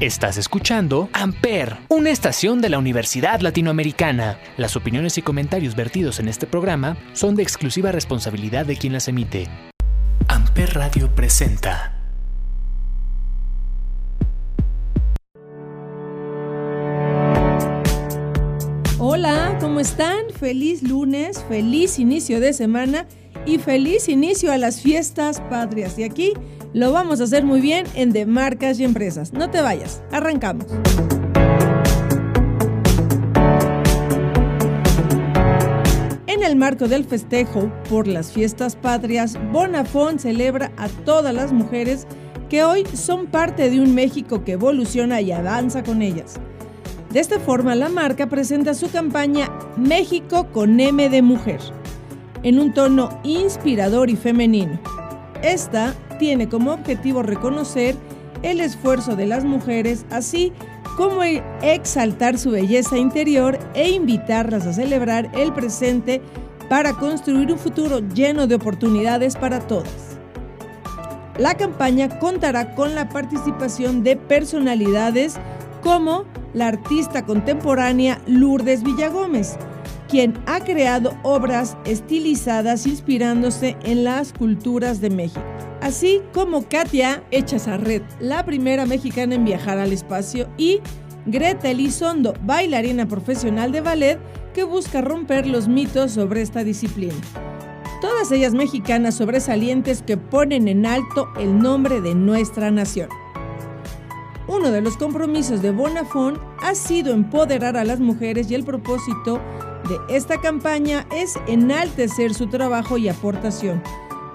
Estás escuchando Amper, una estación de la Universidad Latinoamericana. Las opiniones y comentarios vertidos en este programa son de exclusiva responsabilidad de quien las emite. Amper Radio presenta. Hola, ¿cómo están? Feliz lunes, feliz inicio de semana y feliz inicio a las fiestas patrias. Y aquí lo vamos a hacer muy bien en De Marcas y Empresas. No te vayas, arrancamos. En el marco del festejo por las fiestas patrias, Bonafont celebra a todas las mujeres que hoy son parte de un México que evoluciona y avanza con ellas. De esta forma, la marca presenta su campaña México con M de Mujer, en un tono inspirador y femenino. Esta tiene como objetivo reconocer el esfuerzo de las mujeres, así como exaltar su belleza interior e invitarlas a celebrar el presente para construir un futuro lleno de oportunidades para todas. La campaña contará con la participación de personalidades como la artista contemporánea Lourdes Villagómez, quien ha creado obras estilizadas inspirándose en las culturas de México así como Katia Echazarret, la primera mexicana en viajar al espacio, y Greta Elizondo, bailarina profesional de ballet que busca romper los mitos sobre esta disciplina. Todas ellas mexicanas sobresalientes que ponen en alto el nombre de nuestra nación. Uno de los compromisos de Bonafont ha sido empoderar a las mujeres y el propósito de esta campaña es enaltecer su trabajo y aportación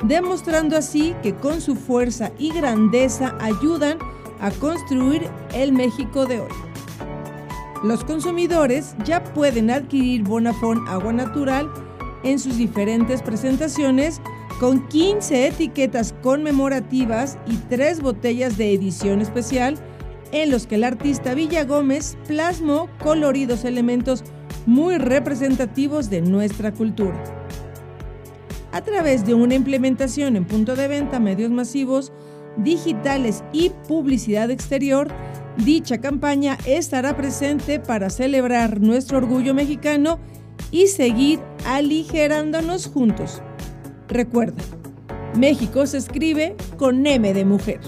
demostrando así que con su fuerza y grandeza ayudan a construir el México de hoy. Los consumidores ya pueden adquirir Bonafont agua natural en sus diferentes presentaciones con 15 etiquetas conmemorativas y 3 botellas de edición especial en los que el artista Villa Gómez plasmó coloridos elementos muy representativos de nuestra cultura a través de una implementación en punto de venta, medios masivos, digitales y publicidad exterior, dicha campaña estará presente para celebrar nuestro orgullo mexicano y seguir aligerándonos juntos. Recuerda, México se escribe con M de mujer.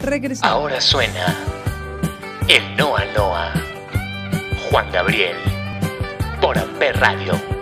Regresamos. Ahora suena el Noa Noa. Juan Gabriel por Amper Radio.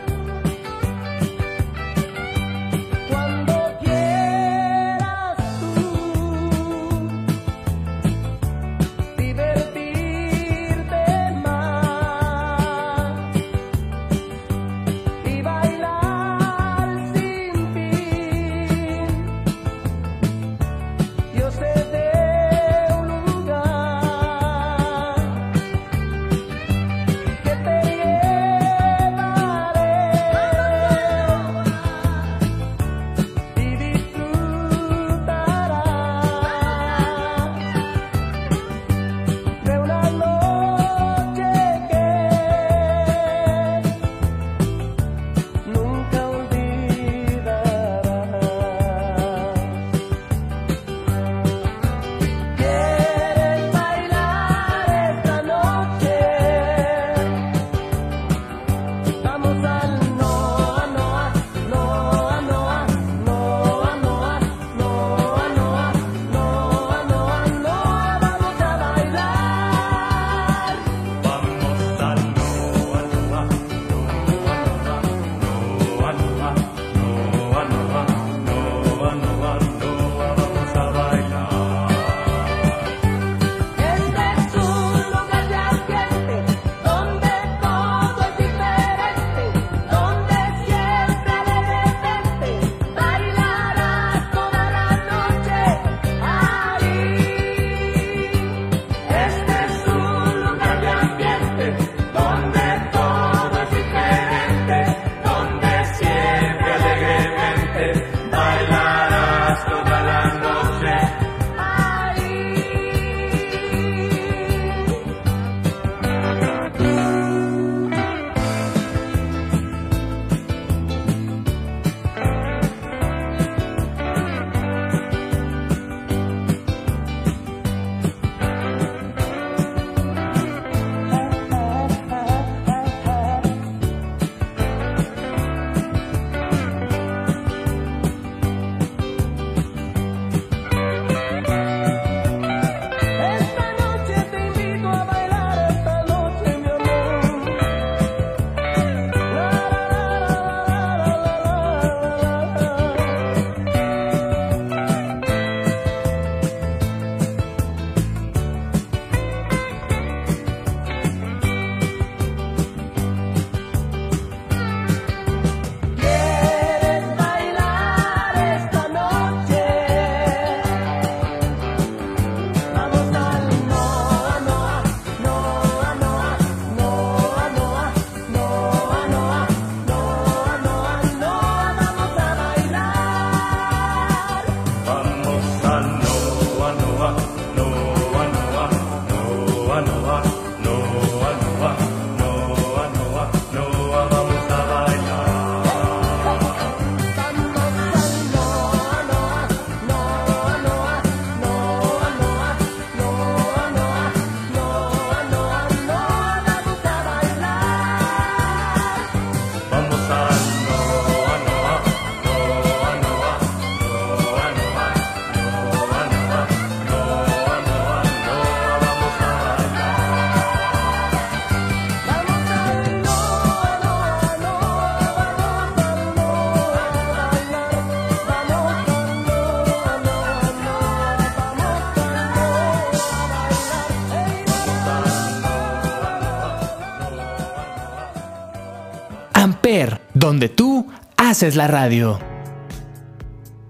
Donde tú haces la radio.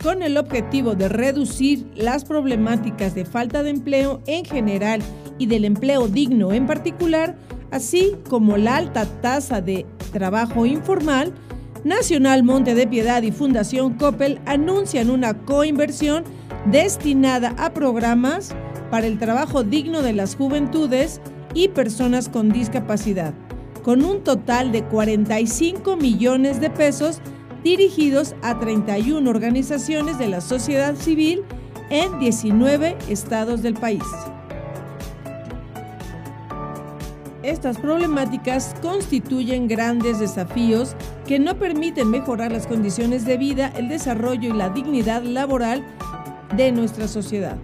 Con el objetivo de reducir las problemáticas de falta de empleo en general y del empleo digno en particular, así como la alta tasa de trabajo informal, Nacional Monte de Piedad y Fundación Coppel anuncian una coinversión destinada a programas para el trabajo digno de las juventudes y personas con discapacidad, con un total de 45 millones de pesos dirigidos a 31 organizaciones de la sociedad civil en 19 estados del país. Estas problemáticas constituyen grandes desafíos que no permiten mejorar las condiciones de vida, el desarrollo y la dignidad laboral de nuestra sociedad.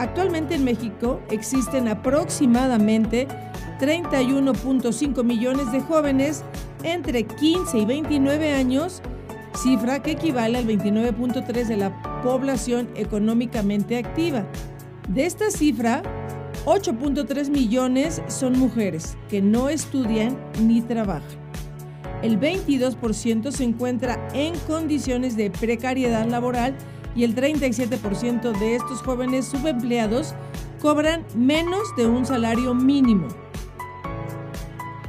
Actualmente en México existen aproximadamente 31.5 millones de jóvenes entre 15 y 29 años, cifra que equivale al 29.3 de la población económicamente activa. De esta cifra, 8.3 millones son mujeres que no estudian ni trabajan. El 22% se encuentra en condiciones de precariedad laboral y el 37% de estos jóvenes subempleados cobran menos de un salario mínimo.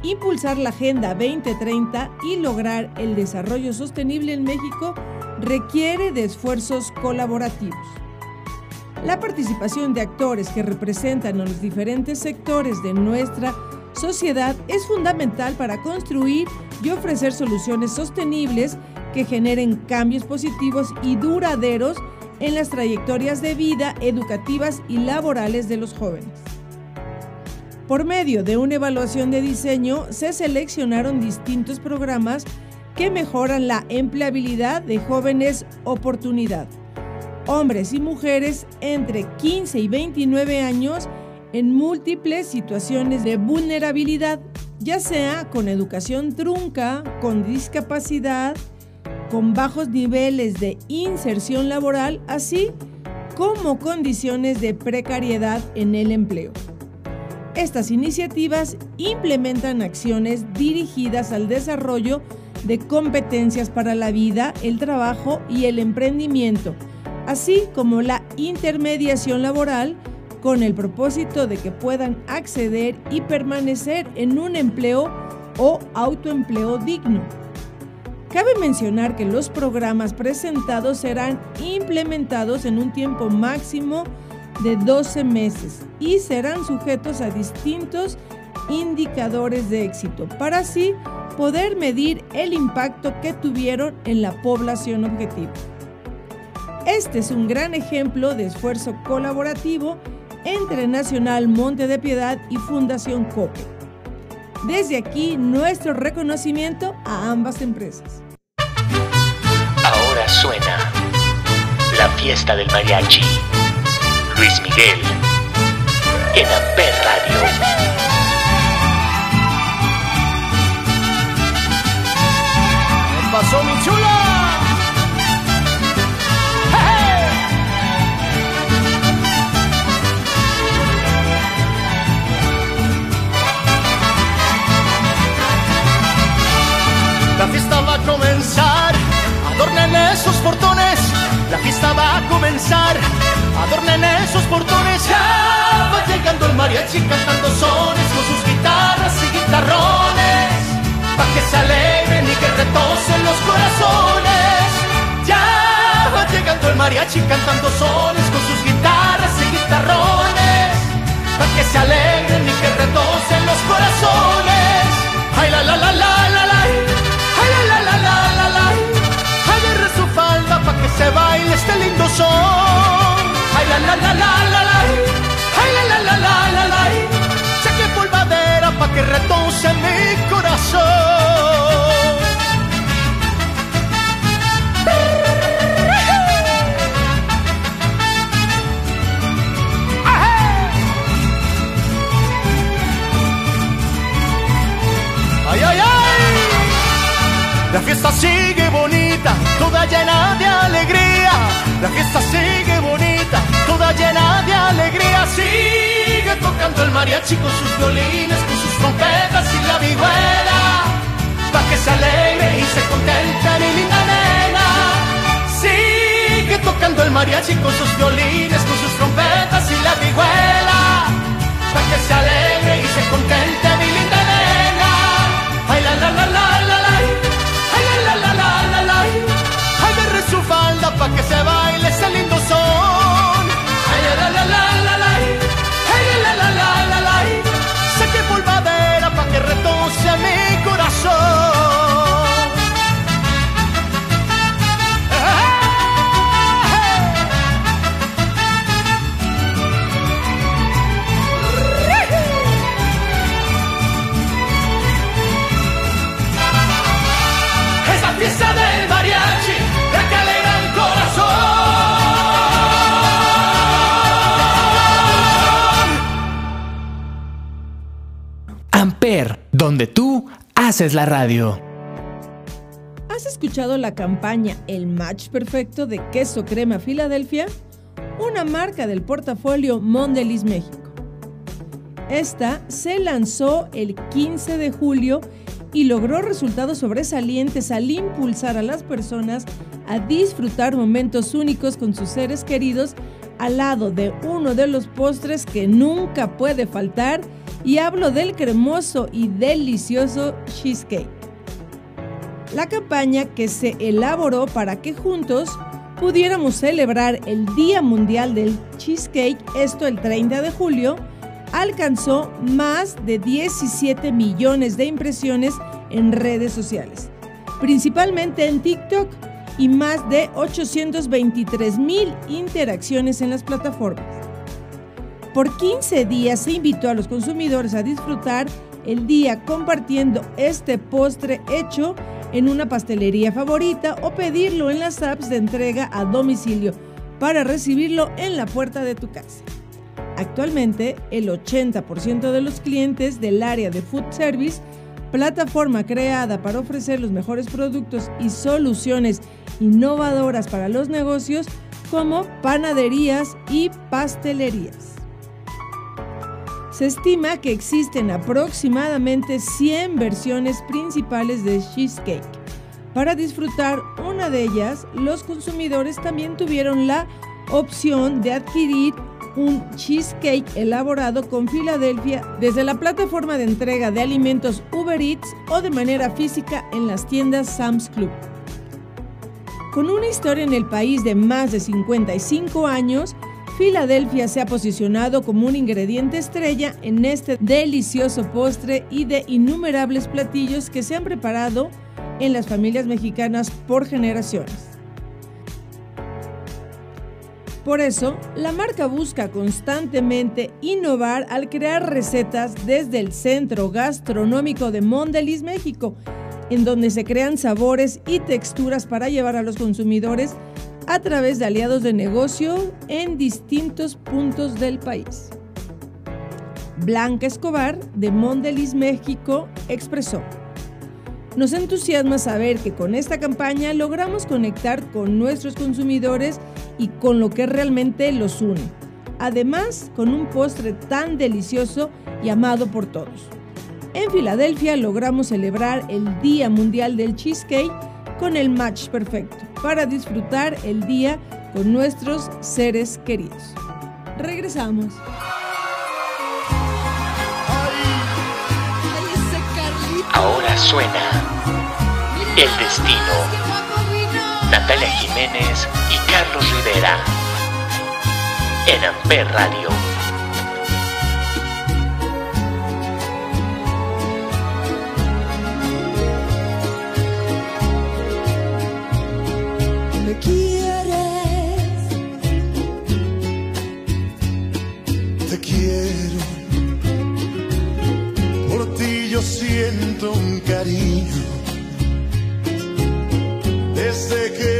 Impulsar la Agenda 2030 y lograr el desarrollo sostenible en México requiere de esfuerzos colaborativos. La participación de actores que representan a los diferentes sectores de nuestra sociedad es fundamental para construir y ofrecer soluciones sostenibles que generen cambios positivos y duraderos en las trayectorias de vida educativas y laborales de los jóvenes. Por medio de una evaluación de diseño se seleccionaron distintos programas que mejoran la empleabilidad de jóvenes oportunidad hombres y mujeres entre 15 y 29 años en múltiples situaciones de vulnerabilidad, ya sea con educación trunca, con discapacidad, con bajos niveles de inserción laboral, así como condiciones de precariedad en el empleo. Estas iniciativas implementan acciones dirigidas al desarrollo de competencias para la vida, el trabajo y el emprendimiento, así como la intermediación laboral con el propósito de que puedan acceder y permanecer en un empleo o autoempleo digno. Cabe mencionar que los programas presentados serán implementados en un tiempo máximo 12 meses y serán sujetos a distintos indicadores de éxito para así poder medir el impacto que tuvieron en la población objetivo. Este es un gran ejemplo de esfuerzo colaborativo entre Nacional Monte de Piedad y Fundación COPE. Desde aquí, nuestro reconocimiento a ambas empresas. Ahora suena la fiesta del mariachi. Luis Miguel en Amper Radio. ¿Qué pasó, mi chula? La fiesta va a comenzar, adornen esos portones. La fiesta va adornen esos portones. Ya va llegando el mariachi cantando sones con sus guitarras y guitarrones. Pa' que se alegren y que retosen los corazones. Ya va llegando el mariachi cantando sones con sus guitarras y guitarrones. Pa' que se alegren y que retosen los corazones. Ay, la, la, la, la, la, se baile este lindo son. Ay, la, la, la, la, la, la. Ay, la, la, la, la, la, la. Saque polvadera pa' que retose mi corazón. La fiesta sigue bonita, toda llena de alegría. La fiesta sigue bonita, toda llena de alegría. Sigue tocando el mariachi con sus violines, con sus trompetas y la vihuela. Pa' que se alegre se contente mi linda nena. Sigue tocando el mariachi con sus violines, con sus trompetas y la vihuela. Para que se alegre y se contente mi linda pa' que se baile ese lindo haces la radio. ¿Has escuchado la campaña El Match Perfecto de Queso Crema Filadelfia? Una marca del portafolio Mondelez México. Esta se lanzó el 15 de julio y logró resultados sobresalientes al impulsar a las personas a disfrutar momentos únicos con sus seres queridos al lado de uno de los postres que nunca puede faltar y hablo del cremoso y delicioso cheesecake. La campaña que se elaboró para que juntos pudiéramos celebrar el Día Mundial del Cheesecake, esto el 30 de julio, alcanzó más de 17 millones de impresiones en redes sociales, principalmente en TikTok y más de 823 mil interacciones en las plataformas. Por 15 días se invitó a los consumidores a disfrutar el día compartiendo este postre hecho en una pastelería favorita o pedirlo en las apps de entrega a domicilio para recibirlo en la puerta de tu casa. Actualmente, el 80% de los clientes del área de food service, plataforma creada para ofrecer los mejores productos y soluciones innovadoras para los negocios como panaderías y pastelerías. Se estima que existen aproximadamente 100 versiones principales de cheesecake. Para disfrutar una de ellas, los consumidores también tuvieron la opción de adquirir un cheesecake elaborado con Filadelfia desde la plataforma de entrega de alimentos Uber Eats o de manera física en las tiendas Sam's Club. Con una historia en el país de más de 55 años, Filadelfia se ha posicionado como un ingrediente estrella en este delicioso postre y de innumerables platillos que se han preparado en las familias mexicanas por generaciones. Por eso, la marca busca constantemente innovar al crear recetas desde el Centro Gastronómico de Mondelez, México, en donde se crean sabores y texturas para llevar a los consumidores a través de aliados de negocio en distintos puntos del país. Blanca Escobar, de Mondelez, México, expresó. Nos entusiasma saber que con esta campaña logramos conectar con nuestros consumidores y con lo que realmente los une. Además, con un postre tan delicioso y amado por todos. En Filadelfia logramos celebrar el Día Mundial del Cheesecake con el match perfecto para disfrutar el día con nuestros seres queridos. Regresamos. Ahora suena El Destino. Natalia Jiménez y Carlos Rivera. En Amper Radio. Me quieres, te quiero. Por ti yo siento un cariño. Desde que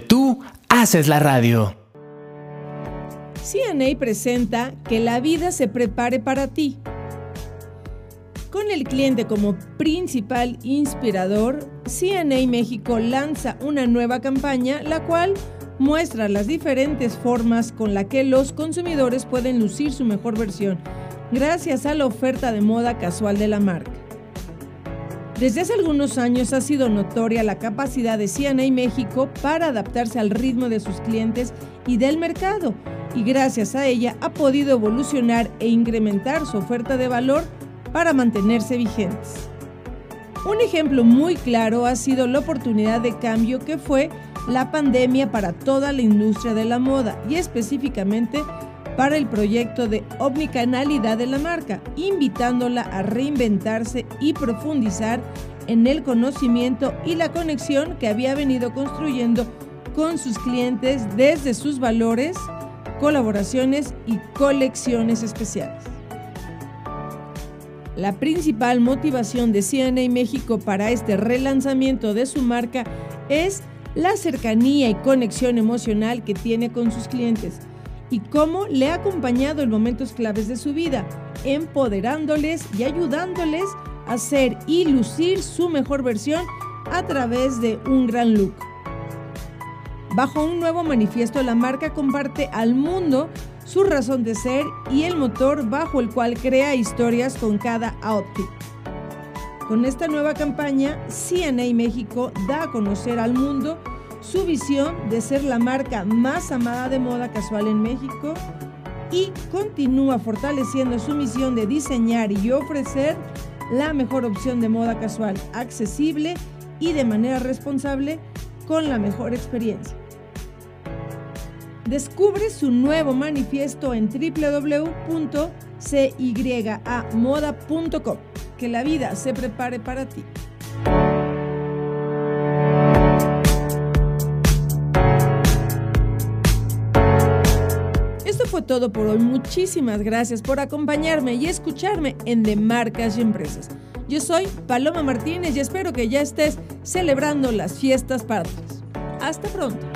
tú haces la radio. CNA presenta Que la vida se prepare para ti. Con el cliente como principal inspirador, CNA México lanza una nueva campaña, la cual muestra las diferentes formas con las que los consumidores pueden lucir su mejor versión, gracias a la oferta de moda casual de la marca. Desde hace algunos años ha sido notoria la capacidad de CNA México para adaptarse al ritmo de sus clientes y del mercado, y gracias a ella ha podido evolucionar e incrementar su oferta de valor para mantenerse vigentes. Un ejemplo muy claro ha sido la oportunidad de cambio que fue la pandemia para toda la industria de la moda y específicamente para el proyecto de omnicanalidad de la marca, invitándola a reinventarse y profundizar en el conocimiento y la conexión que había venido construyendo con sus clientes desde sus valores, colaboraciones y colecciones especiales. La principal motivación de CNA México para este relanzamiento de su marca es la cercanía y conexión emocional que tiene con sus clientes y cómo le ha acompañado en momentos claves de su vida, empoderándoles y ayudándoles a ser y lucir su mejor versión a través de un gran look. Bajo un nuevo manifiesto, la marca comparte al mundo su razón de ser y el motor bajo el cual crea historias con cada outfit. Con esta nueva campaña, CNA México da a conocer al mundo su visión de ser la marca más amada de moda casual en México y continúa fortaleciendo su misión de diseñar y ofrecer la mejor opción de moda casual accesible y de manera responsable con la mejor experiencia. Descubre su nuevo manifiesto en www.cyamoda.com. Que la vida se prepare para ti. Todo por hoy. Muchísimas gracias por acompañarme y escucharme en De Marcas y Empresas. Yo soy Paloma Martínez y espero que ya estés celebrando las fiestas patrias. Hasta pronto.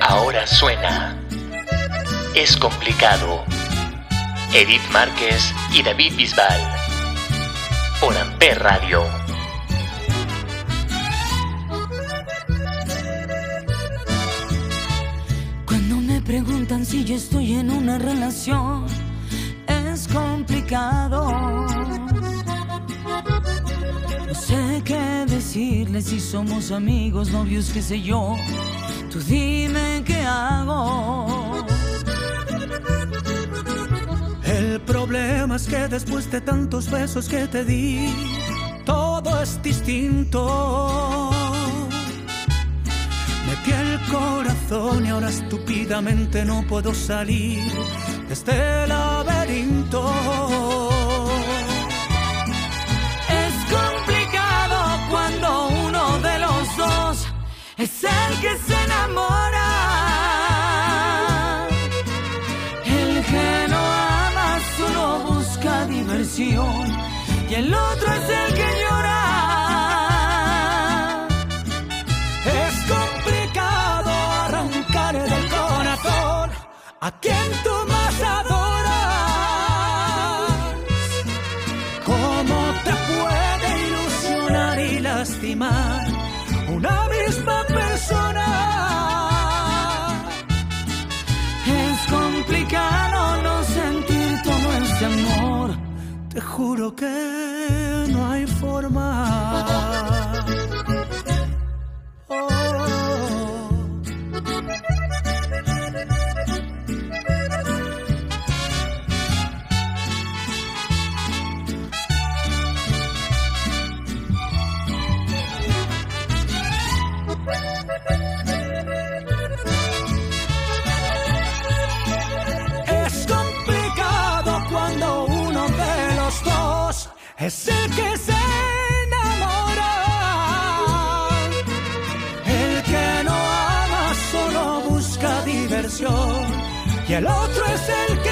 Ahora suena. Es complicado. Edith Márquez y David Bisbal. Radio. Cuando me preguntan si yo estoy en una relación, es complicado. No sé qué decirles si somos amigos, novios, qué sé yo. Tú dime qué hago. El problema es que después de tantos besos que te di, todo es distinto. Metí el corazón y ahora estúpidamente no puedo salir de este laberinto. El otro es el que llora. Es complicado arrancar del corazón a quien tú más adoras. ¿Cómo te puede ilusionar y lastimar una misma persona? Juro que y el otro es el que